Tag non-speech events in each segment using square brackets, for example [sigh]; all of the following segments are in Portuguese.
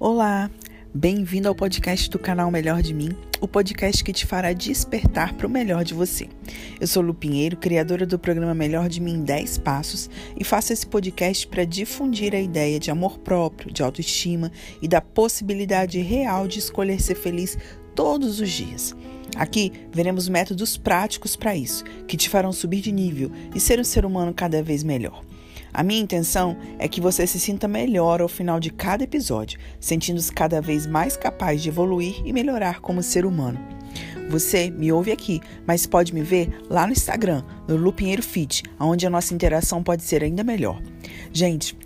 Olá, bem-vindo ao podcast do canal Melhor de Mim, o podcast que te fará despertar para o melhor de você. Eu sou Lu Pinheiro, criadora do programa Melhor de Mim em 10 Passos, e faço esse podcast para difundir a ideia de amor próprio, de autoestima e da possibilidade real de escolher ser feliz todos os dias. Aqui veremos métodos práticos para isso, que te farão subir de nível e ser um ser humano cada vez melhor. A minha intenção é que você se sinta melhor ao final de cada episódio, sentindo-se cada vez mais capaz de evoluir e melhorar como ser humano. Você me ouve aqui, mas pode me ver lá no Instagram, no Lupinheiro Fit, onde a nossa interação pode ser ainda melhor. Gente,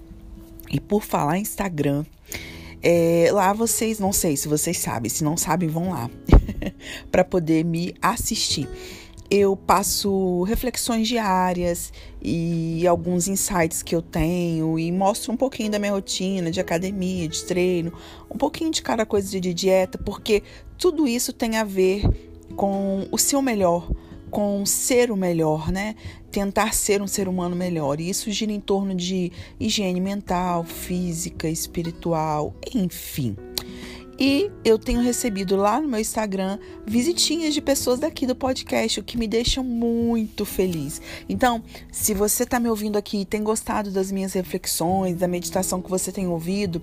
e por falar em Instagram, é, lá vocês, não sei se vocês sabem, se não sabem, vão lá [laughs] para poder me assistir eu passo reflexões diárias e alguns insights que eu tenho e mostro um pouquinho da minha rotina de academia, de treino, um pouquinho de cada coisa de dieta, porque tudo isso tem a ver com o seu melhor, com ser o melhor, né? Tentar ser um ser humano melhor. E isso gira em torno de higiene mental, física, espiritual, enfim. E eu tenho recebido lá no meu Instagram visitinhas de pessoas daqui do podcast, o que me deixa muito feliz. Então, se você está me ouvindo aqui e tem gostado das minhas reflexões, da meditação que você tem ouvido,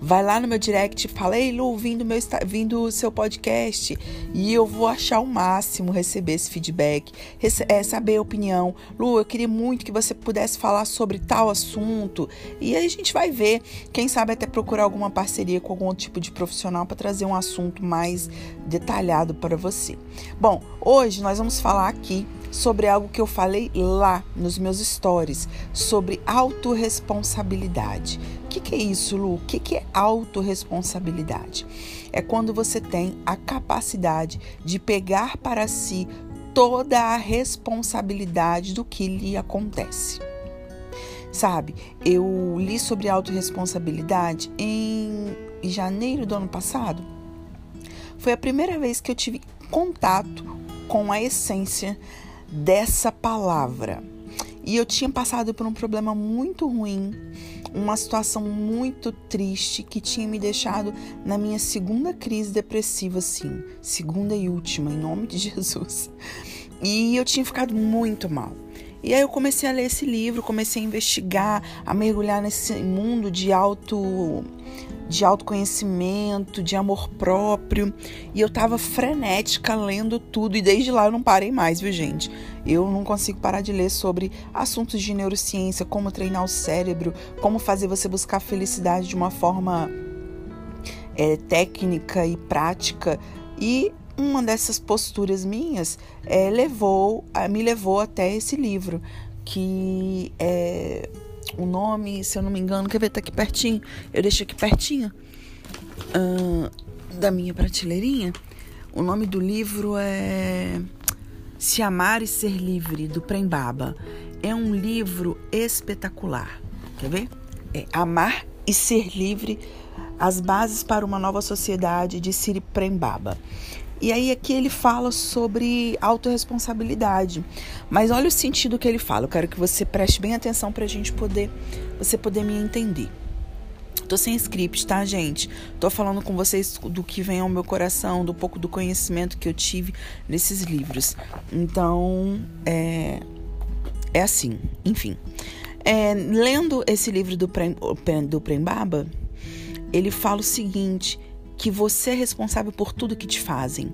Vai lá no meu direct e fala: Ei, Lu, vindo meu vindo o seu podcast. E eu vou achar o máximo receber esse feedback, é, saber a opinião. Lu, eu queria muito que você pudesse falar sobre tal assunto. E aí a gente vai ver. Quem sabe até procurar alguma parceria com algum tipo de profissional para trazer um assunto mais detalhado para você. Bom, hoje nós vamos falar aqui sobre algo que eu falei lá nos meus stories, sobre autorresponsabilidade. O que, que é isso, Lu? O que, que é autorresponsabilidade? É quando você tem a capacidade de pegar para si toda a responsabilidade do que lhe acontece. Sabe, eu li sobre autorresponsabilidade em janeiro do ano passado. Foi a primeira vez que eu tive contato com a essência dessa palavra. E eu tinha passado por um problema muito ruim, uma situação muito triste que tinha me deixado na minha segunda crise depressiva, assim, segunda e última, em nome de [laughs] Jesus. E eu tinha ficado muito mal. E aí eu comecei a ler esse livro, comecei a investigar, a mergulhar nesse mundo de auto de autoconhecimento, de amor próprio, e eu tava frenética lendo tudo e desde lá eu não parei mais, viu, gente? Eu não consigo parar de ler sobre assuntos de neurociência, como treinar o cérebro, como fazer você buscar felicidade de uma forma é, técnica e prática. E uma dessas posturas minhas é, levou, me levou até esse livro, que é o nome, se eu não me engano, quer ver, tá aqui pertinho. Eu deixo aqui pertinho uh, da minha prateleirinha. O nome do livro é Se Amar e Ser Livre, do Prembaba. É um livro espetacular. Quer ver? É Amar e Ser Livre, as bases para uma nova sociedade de Siri Prembaba. E aí aqui ele fala sobre autorresponsabilidade. Mas olha o sentido que ele fala. Eu quero que você preste bem atenção para a gente poder, você poder me entender. Tô sem script, tá, gente? Tô falando com vocês do que vem ao meu coração, do pouco do conhecimento que eu tive nesses livros. Então, é, é assim, enfim. É, lendo esse livro do, Prem, do Prembaba, ele fala o seguinte que você é responsável por tudo que te fazem.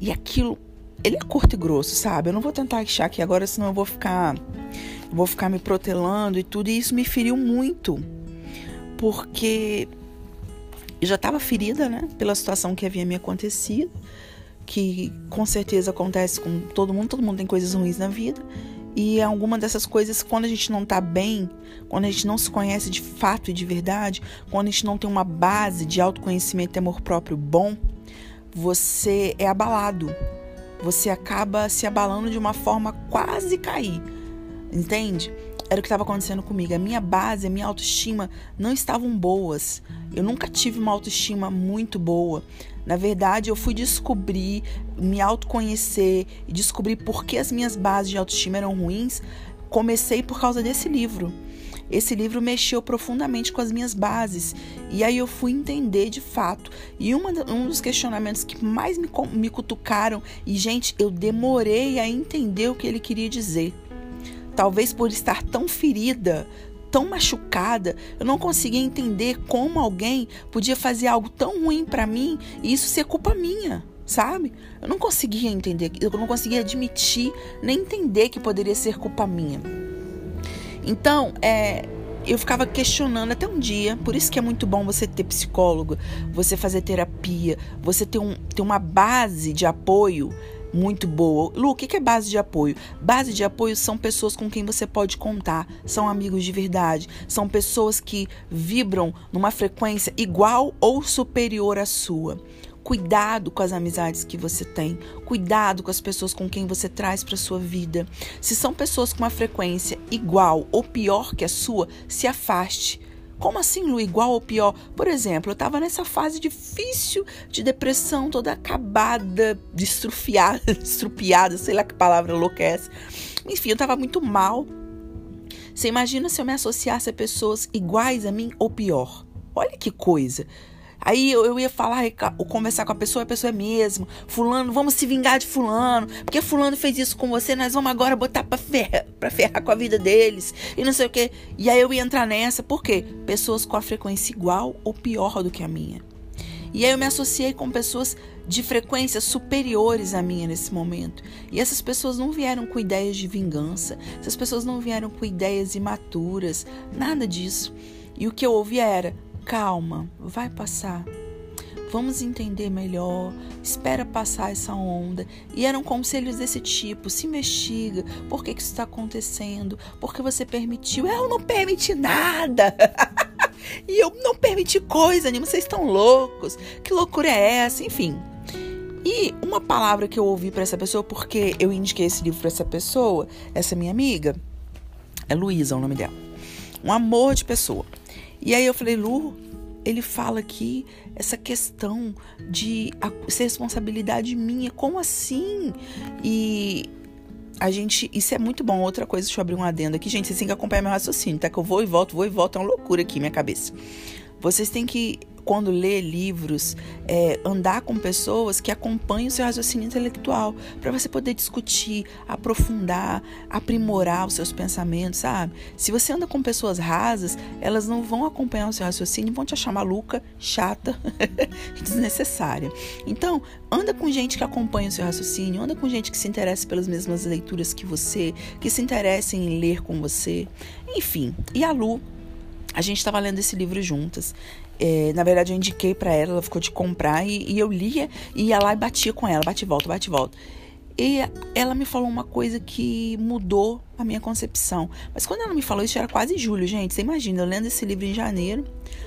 E aquilo, ele é curto e grosso, sabe? Eu não vou tentar achar aqui agora, senão eu vou ficar, eu vou ficar me protelando e tudo. E isso me feriu muito, porque eu já estava ferida, né? Pela situação que havia me acontecido, que com certeza acontece com todo mundo. Todo mundo tem coisas ruins na vida. E alguma dessas coisas, quando a gente não tá bem, quando a gente não se conhece de fato e de verdade, quando a gente não tem uma base de autoconhecimento e amor próprio bom, você é abalado. Você acaba se abalando de uma forma quase cair. Entende? Era o que estava acontecendo comigo. A minha base, a minha autoestima não estavam boas. Eu nunca tive uma autoestima muito boa. Na verdade, eu fui descobrir, me autoconhecer e descobrir por que as minhas bases de autoestima eram ruins. Comecei por causa desse livro. esse livro mexeu profundamente com as minhas bases. E aí eu fui entender de fato. E uma, um dos questionamentos que mais me, me cutucaram, e gente, eu demorei a entender o que ele queria dizer. Talvez por estar tão ferida, tão machucada, eu não conseguia entender como alguém podia fazer algo tão ruim para mim e isso ser culpa minha, sabe? Eu não conseguia entender, eu não conseguia admitir nem entender que poderia ser culpa minha. Então, é, eu ficava questionando até um dia, por isso que é muito bom você ter psicólogo, você fazer terapia, você ter, um, ter uma base de apoio muito boa. Lu, o que é base de apoio? Base de apoio são pessoas com quem você pode contar, são amigos de verdade, são pessoas que vibram numa frequência igual ou superior à sua. Cuidado com as amizades que você tem, cuidado com as pessoas com quem você traz para sua vida. Se são pessoas com uma frequência igual ou pior que a sua, se afaste. Como assim, Lu? Igual ou pior? Por exemplo, eu estava nessa fase difícil de depressão, toda acabada, destrufiada, [laughs] sei lá que palavra enlouquece. Enfim, eu estava muito mal. Você imagina se eu me associasse a pessoas iguais a mim ou pior? Olha que coisa. Aí eu, eu ia falar, ou conversar com a pessoa, a pessoa é mesmo. Fulano, vamos se vingar de fulano. Porque fulano fez isso com você, nós vamos agora botar pra ferrar, pra ferrar com a vida deles. E não sei o quê. E aí eu ia entrar nessa. Por quê? Pessoas com a frequência igual ou pior do que a minha. E aí eu me associei com pessoas de frequências superiores à minha nesse momento. E essas pessoas não vieram com ideias de vingança, essas pessoas não vieram com ideias imaturas, nada disso. E o que eu ouvia era: Calma, vai passar. Vamos entender melhor. Espera passar essa onda. E eram conselhos desse tipo: se investiga. Por que, que isso está acontecendo? Por que você permitiu? Eu não permiti nada. [laughs] e eu não permiti coisa nenhuma. Vocês estão loucos. Que loucura é essa? Enfim. E uma palavra que eu ouvi para essa pessoa, porque eu indiquei esse livro para essa pessoa, essa minha amiga, é Luísa o nome dela. Um amor de pessoa. E aí eu falei, Lu, ele fala aqui essa questão de ser responsabilidade minha, como assim? E a gente, isso é muito bom. Outra coisa, deixa eu abrir um adendo aqui, gente, vocês têm que acompanhar meu raciocínio, tá? Que eu vou e volto, vou e volto, é uma loucura aqui minha cabeça. Vocês têm que quando lê livros, é, andar com pessoas que acompanham o seu raciocínio intelectual, para você poder discutir, aprofundar, aprimorar os seus pensamentos, sabe? Se você anda com pessoas rasas, elas não vão acompanhar o seu raciocínio, vão te achar maluca, chata, [laughs] desnecessária. Então, anda com gente que acompanha o seu raciocínio, anda com gente que se interessa pelas mesmas leituras que você, que se interessa em ler com você. Enfim, e a Lu a gente estava lendo esse livro juntas. É, na verdade, eu indiquei para ela, ela ficou de comprar e, e, eu lia, ia lá e batia com ela, bate e volta, bate e volta. E ela me falou uma coisa que mudou a minha concepção. Mas quando ela me falou isso, era quase julho, gente. Você imagina, eu lendo esse livro em janeiro,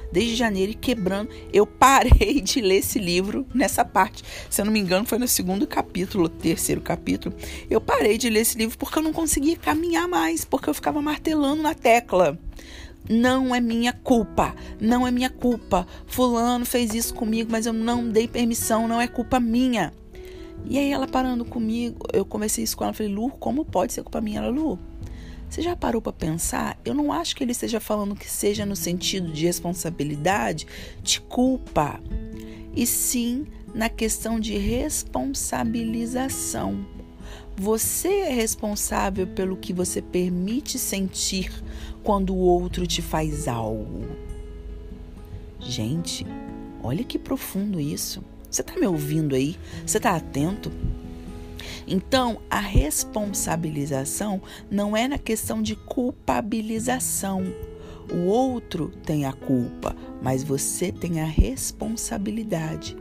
desde janeiro e quebrando. Eu parei [laughs] de ler esse livro nessa parte. Se eu não me engano, foi no segundo capítulo, terceiro capítulo. Eu parei de ler esse livro porque eu não conseguia caminhar mais, porque eu ficava martelando na tecla. Não é minha culpa, não é minha culpa. Fulano fez isso comigo, mas eu não dei permissão, não é culpa minha. E aí ela parando comigo, eu conversei isso com ela, falei, Lu, como pode ser culpa minha? Ela, Lu, você já parou para pensar? Eu não acho que ele esteja falando que seja no sentido de responsabilidade, de culpa, e sim na questão de responsabilização. Você é responsável pelo que você permite sentir quando o outro te faz algo. Gente, olha que profundo isso. Você está me ouvindo aí? Você está atento? Então, a responsabilização não é na questão de culpabilização. O outro tem a culpa, mas você tem a responsabilidade.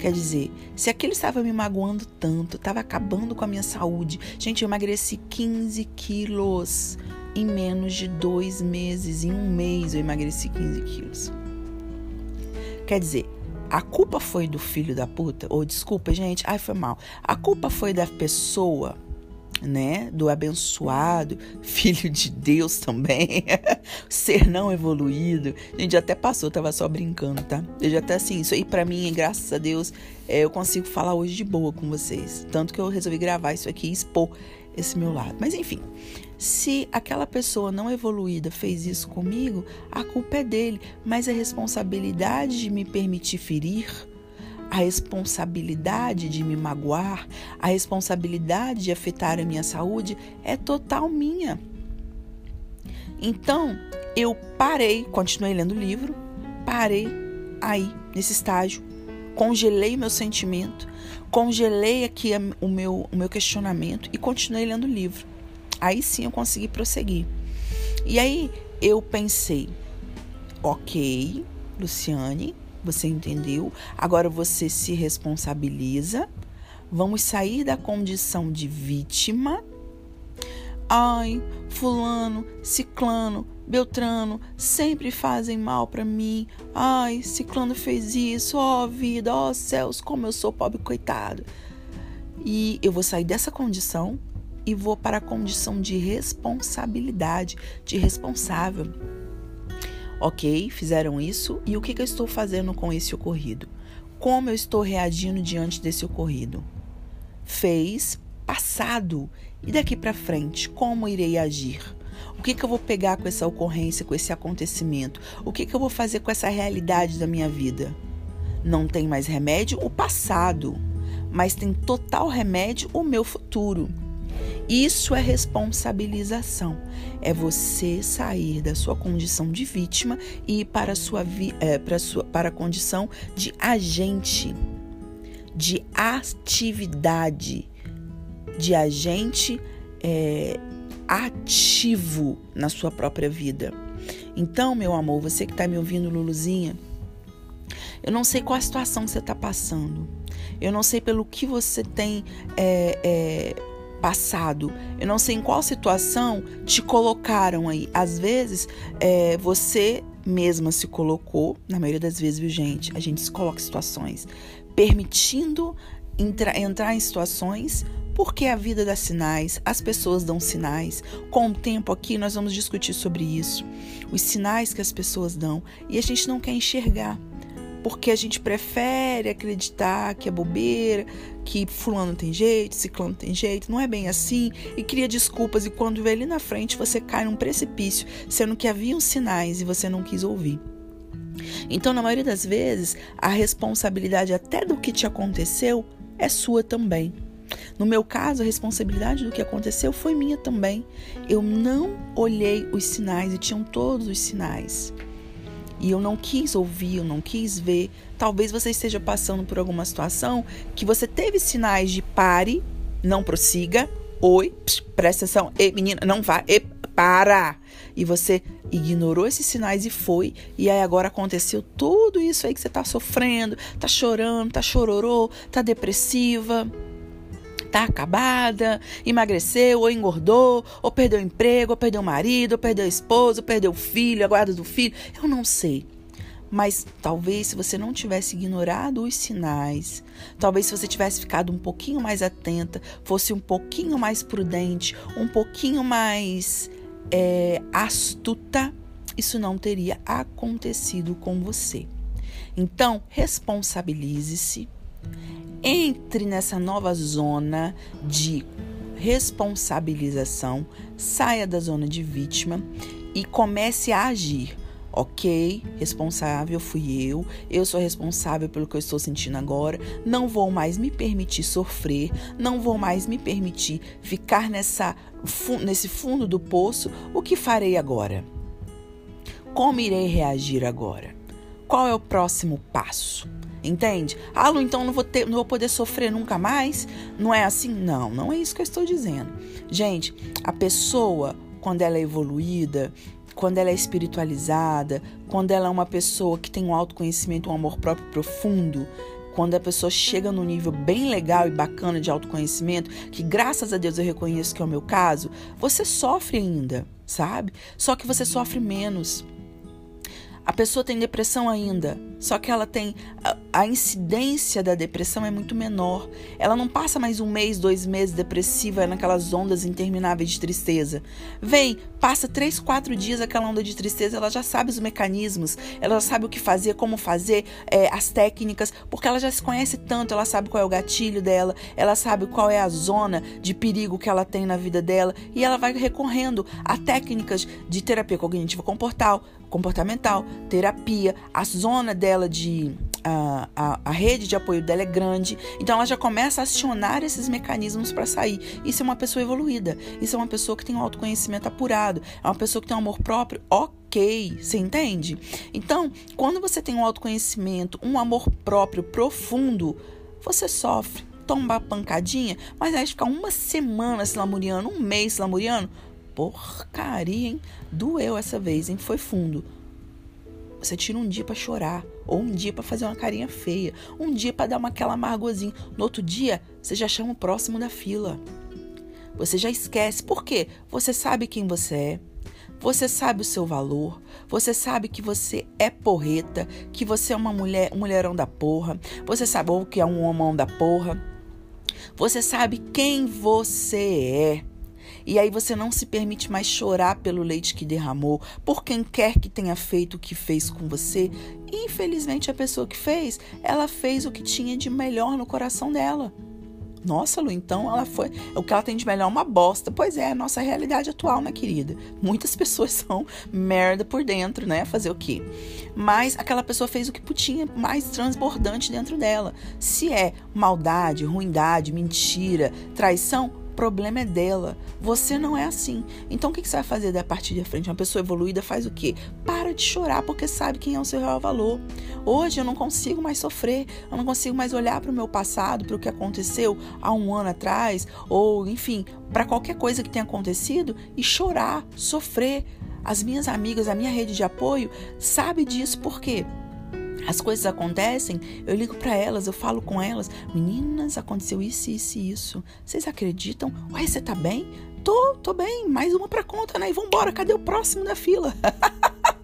Quer dizer, se aquele estava me magoando tanto, estava acabando com a minha saúde, gente, eu emagreci 15 quilos em menos de dois meses, em um mês eu emagreci 15 quilos. Quer dizer, a culpa foi do filho da puta, ou desculpa, gente, ai foi mal. A culpa foi da pessoa, né, do abençoado, [laughs] filho de Deus também, [laughs] ser não evoluído. A gente até passou, tava só brincando, tá? Eu já até assim, isso aí para mim, graças a Deus, é, eu consigo falar hoje de boa com vocês. Tanto que eu resolvi gravar isso aqui e expor esse meu lado. Mas enfim, se aquela pessoa não evoluída fez isso comigo, a culpa é dele, mas a responsabilidade de me permitir ferir, a responsabilidade de me magoar, a responsabilidade de afetar a minha saúde é total minha. Então, eu parei, continuei lendo o livro, parei aí, nesse estágio, congelei meu sentimento, congelei aqui o meu, o meu questionamento e continuei lendo o livro. Aí sim eu consegui prosseguir. E aí eu pensei, ok, Luciane, você entendeu? Agora você se responsabiliza. Vamos sair da condição de vítima. Ai, fulano, ciclano, beltrano sempre fazem mal para mim. Ai, ciclano fez isso. Ó oh, vida, ó oh, céus, como eu sou pobre coitado. E eu vou sair dessa condição e vou para a condição de responsabilidade, de responsável. Ok, fizeram isso e o que, que eu estou fazendo com esse ocorrido? Como eu estou reagindo diante desse ocorrido? Fez, passado e daqui para frente, como irei agir? O que, que eu vou pegar com essa ocorrência, com esse acontecimento? O que, que eu vou fazer com essa realidade da minha vida? Não tem mais remédio o passado, mas tem total remédio o meu futuro. Isso é responsabilização. É você sair da sua condição de vítima e ir para a, sua, é, para sua, para a condição de agente, de atividade, de agente é, ativo na sua própria vida. Então, meu amor, você que está me ouvindo, Luluzinha, eu não sei qual a situação que você está passando. Eu não sei pelo que você tem é, é, passado. Eu não sei em qual situação te colocaram aí. Às vezes, é, você mesma se colocou, na maioria das vezes, viu, gente? A gente se coloca em situações permitindo entra, entrar em situações porque a vida dá sinais, as pessoas dão sinais. Com o tempo aqui, nós vamos discutir sobre isso. Os sinais que as pessoas dão e a gente não quer enxergar porque a gente prefere acreditar que é bobeira, que fulano tem jeito, ciclano tem jeito, não é bem assim, e cria desculpas e quando vê ali na frente você cai num precipício, sendo que haviam sinais e você não quis ouvir. Então, na maioria das vezes, a responsabilidade até do que te aconteceu é sua também. No meu caso, a responsabilidade do que aconteceu foi minha também. Eu não olhei os sinais e tinham todos os sinais e eu não quis ouvir, eu não quis ver. Talvez você esteja passando por alguma situação que você teve sinais de pare, não prossiga, oi, psh, presta atenção, menina, não vá, e, para. E você ignorou esses sinais e foi, e aí agora aconteceu tudo isso aí que você tá sofrendo, tá chorando, tá chororô, tá depressiva tá acabada, emagreceu, ou engordou, ou perdeu emprego, ou perdeu o marido, ou perdeu a esposa, ou perdeu o filho, a guarda do filho. Eu não sei. Mas talvez se você não tivesse ignorado os sinais, talvez se você tivesse ficado um pouquinho mais atenta, fosse um pouquinho mais prudente, um pouquinho mais é, astuta, isso não teria acontecido com você. Então, responsabilize-se entre nessa nova zona de responsabilização, saia da zona de vítima e comece a agir. Ok, responsável fui eu, eu sou responsável pelo que eu estou sentindo agora, não vou mais me permitir sofrer, não vou mais me permitir ficar nessa, nesse fundo do poço. O que farei agora? Como irei reagir agora? Qual é o próximo passo? Entende? Ah, Lu, então não vou, ter, não vou poder sofrer nunca mais? Não é assim? Não, não é isso que eu estou dizendo. Gente, a pessoa, quando ela é evoluída, quando ela é espiritualizada, quando ela é uma pessoa que tem um autoconhecimento, um amor próprio profundo, quando a pessoa chega num nível bem legal e bacana de autoconhecimento, que graças a Deus eu reconheço que é o meu caso, você sofre ainda, sabe? Só que você sofre menos. A pessoa tem depressão ainda, só que ela tem a incidência da depressão é muito menor. Ela não passa mais um mês, dois meses depressiva naquelas ondas intermináveis de tristeza. Vem, passa três, quatro dias aquela onda de tristeza, ela já sabe os mecanismos, ela já sabe o que fazer, como fazer, é, as técnicas, porque ela já se conhece tanto, ela sabe qual é o gatilho dela, ela sabe qual é a zona de perigo que ela tem na vida dela e ela vai recorrendo a técnicas de terapia cognitiva comportal, comportamental, terapia, a zona dela de a, a, a, rede de apoio dela é grande, então ela já começa a acionar esses mecanismos para sair. Isso é uma pessoa evoluída, isso é uma pessoa que tem um autoconhecimento apurado, é uma pessoa que tem um amor próprio, ok, você entende? Então, quando você tem um autoconhecimento, um amor próprio profundo, você sofre, toma uma pancadinha, mas aí ficar uma semana se lamuriando, um mês se lamuriando, porcaria, hein? Doeu essa vez, hein? Foi fundo. Você tira um dia para chorar, ou um dia para fazer uma carinha feia, um dia para dar uma aquela amargozinha. No outro dia, você já chama o próximo da fila. Você já esquece. Por quê? Você sabe quem você é. Você sabe o seu valor, você sabe que você é porreta, que você é uma mulher, um mulherão da porra, você sabe ou que é um homão da porra. Você sabe quem você é. E aí você não se permite mais chorar pelo leite que derramou, por quem quer que tenha feito o que fez com você. E, infelizmente, a pessoa que fez, ela fez o que tinha de melhor no coração dela. Nossa, Lu, então ela foi. O que ela tem de melhor é uma bosta. Pois é, a nossa realidade atual, né, querida? Muitas [laughs] pessoas são merda por dentro, né? Fazer o quê? Mas aquela pessoa fez o que tinha mais transbordante dentro dela. Se é maldade, ruindade, mentira, traição, problema é dela. Você não é assim. Então o que você vai fazer da partir de frente? Uma pessoa evoluída faz o quê? Para de chorar porque sabe quem é o seu real valor. Hoje eu não consigo mais sofrer, eu não consigo mais olhar para o meu passado, para o que aconteceu há um ano atrás, ou enfim, para qualquer coisa que tenha acontecido e chorar, sofrer. As minhas amigas, a minha rede de apoio sabe disso por quê? As coisas acontecem, eu ligo para elas, eu falo com elas, meninas, aconteceu isso, isso e isso. Vocês acreditam? Ué, você tá bem? Tô, tô bem, mais uma pra conta, né? E vambora, cadê o próximo da fila? [laughs]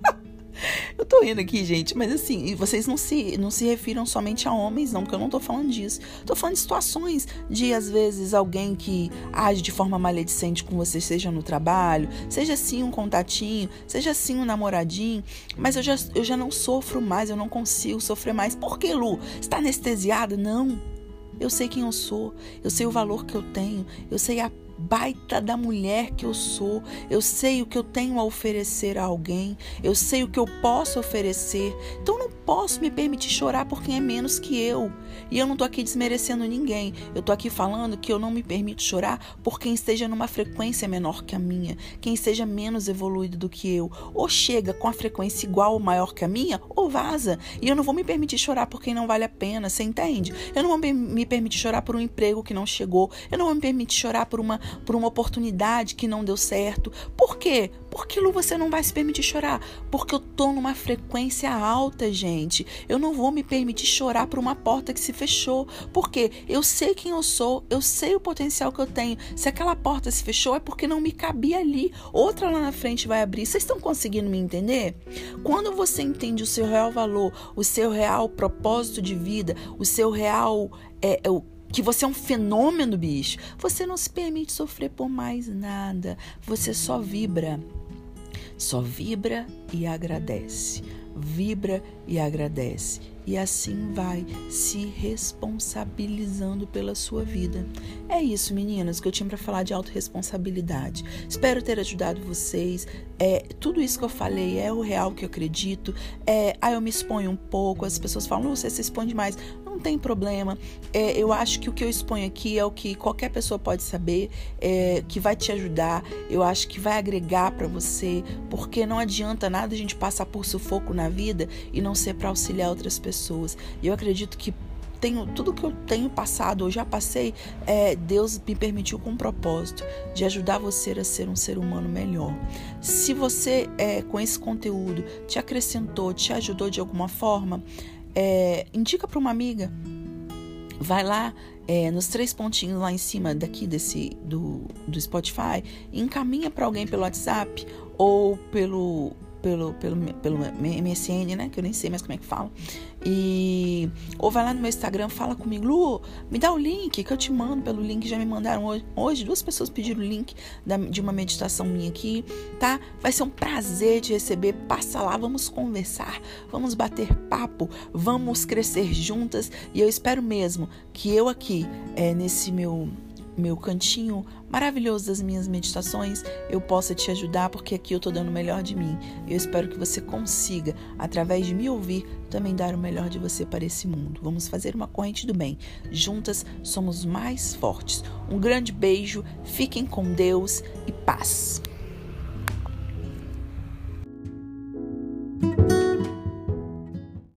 Eu tô rindo aqui, gente, mas assim, vocês não se, não se refiram somente a homens, não, porque eu não tô falando disso. Tô falando de situações de, às vezes, alguém que age de forma maledicente com você, seja no trabalho, seja assim um contatinho, seja assim um namoradinho, mas eu já, eu já não sofro mais, eu não consigo sofrer mais. Por que, Lu? Está anestesiada? Não. Eu sei quem eu sou, eu sei o valor que eu tenho, eu sei a baita da mulher que eu sou. Eu sei o que eu tenho a oferecer a alguém. Eu sei o que eu posso oferecer. Então não posso me permitir chorar por quem é menos que eu. E eu não tô aqui desmerecendo ninguém. Eu tô aqui falando que eu não me permito chorar por quem esteja numa frequência menor que a minha, quem esteja menos evoluído do que eu. Ou chega com a frequência igual ou maior que a minha, ou vaza. E eu não vou me permitir chorar por quem não vale a pena, você entende? Eu não vou me permitir chorar por um emprego que não chegou. Eu não vou me permitir chorar por uma por uma oportunidade que não deu certo. Por quê? Porque Lu, você não vai se permitir chorar. Porque eu tô numa frequência alta, gente. Eu não vou me permitir chorar por uma porta que se fechou. Porque eu sei quem eu sou, eu sei o potencial que eu tenho. Se aquela porta se fechou, é porque não me cabia ali. Outra lá na frente vai abrir. Vocês estão conseguindo me entender? Quando você entende o seu real valor, o seu real propósito de vida, o seu real. É, é, o que você é um fenômeno, bicho, você não se permite sofrer por mais nada. Você só vibra. Só vibra e agradece. Vibra e agradece. E assim vai se responsabilizando pela sua vida. É isso, meninas, que eu tinha para falar de autorresponsabilidade. Espero ter ajudado vocês. É, tudo isso que eu falei é o real que eu acredito. É, aí eu me exponho um pouco, as pessoas falam, você se expõe demais não tem problema. É, eu acho que o que eu exponho aqui é o que qualquer pessoa pode saber, é, que vai te ajudar. Eu acho que vai agregar para você, porque não adianta nada a gente passar por sufoco na vida e não ser para auxiliar outras pessoas. Eu acredito que tenho tudo que eu tenho passado, ou já passei, é, Deus me permitiu com um propósito de ajudar você a ser um ser humano melhor. Se você é, com esse conteúdo te acrescentou, te ajudou de alguma forma, é, indica para uma amiga. Vai lá é, nos três pontinhos lá em cima daqui desse do, do Spotify, encaminha para alguém pelo WhatsApp ou pelo pelo, pelo, pelo MSN, né? Que eu nem sei mais como é que fala. E ou vai lá no meu Instagram, fala comigo, Lu, me dá o link que eu te mando pelo link. Já me mandaram hoje. hoje duas pessoas pediram o link da, de uma meditação minha aqui, tá? Vai ser um prazer te receber. Passa lá, vamos conversar, vamos bater papo, vamos crescer juntas. E eu espero mesmo que eu aqui, é, nesse meu meu cantinho maravilhoso das minhas meditações eu possa te ajudar, porque aqui eu estou dando o melhor de mim. Eu espero que você consiga, através de me ouvir, também dar o melhor de você para esse mundo. Vamos fazer uma corrente do bem. Juntas somos mais fortes. Um grande beijo, fiquem com Deus e paz.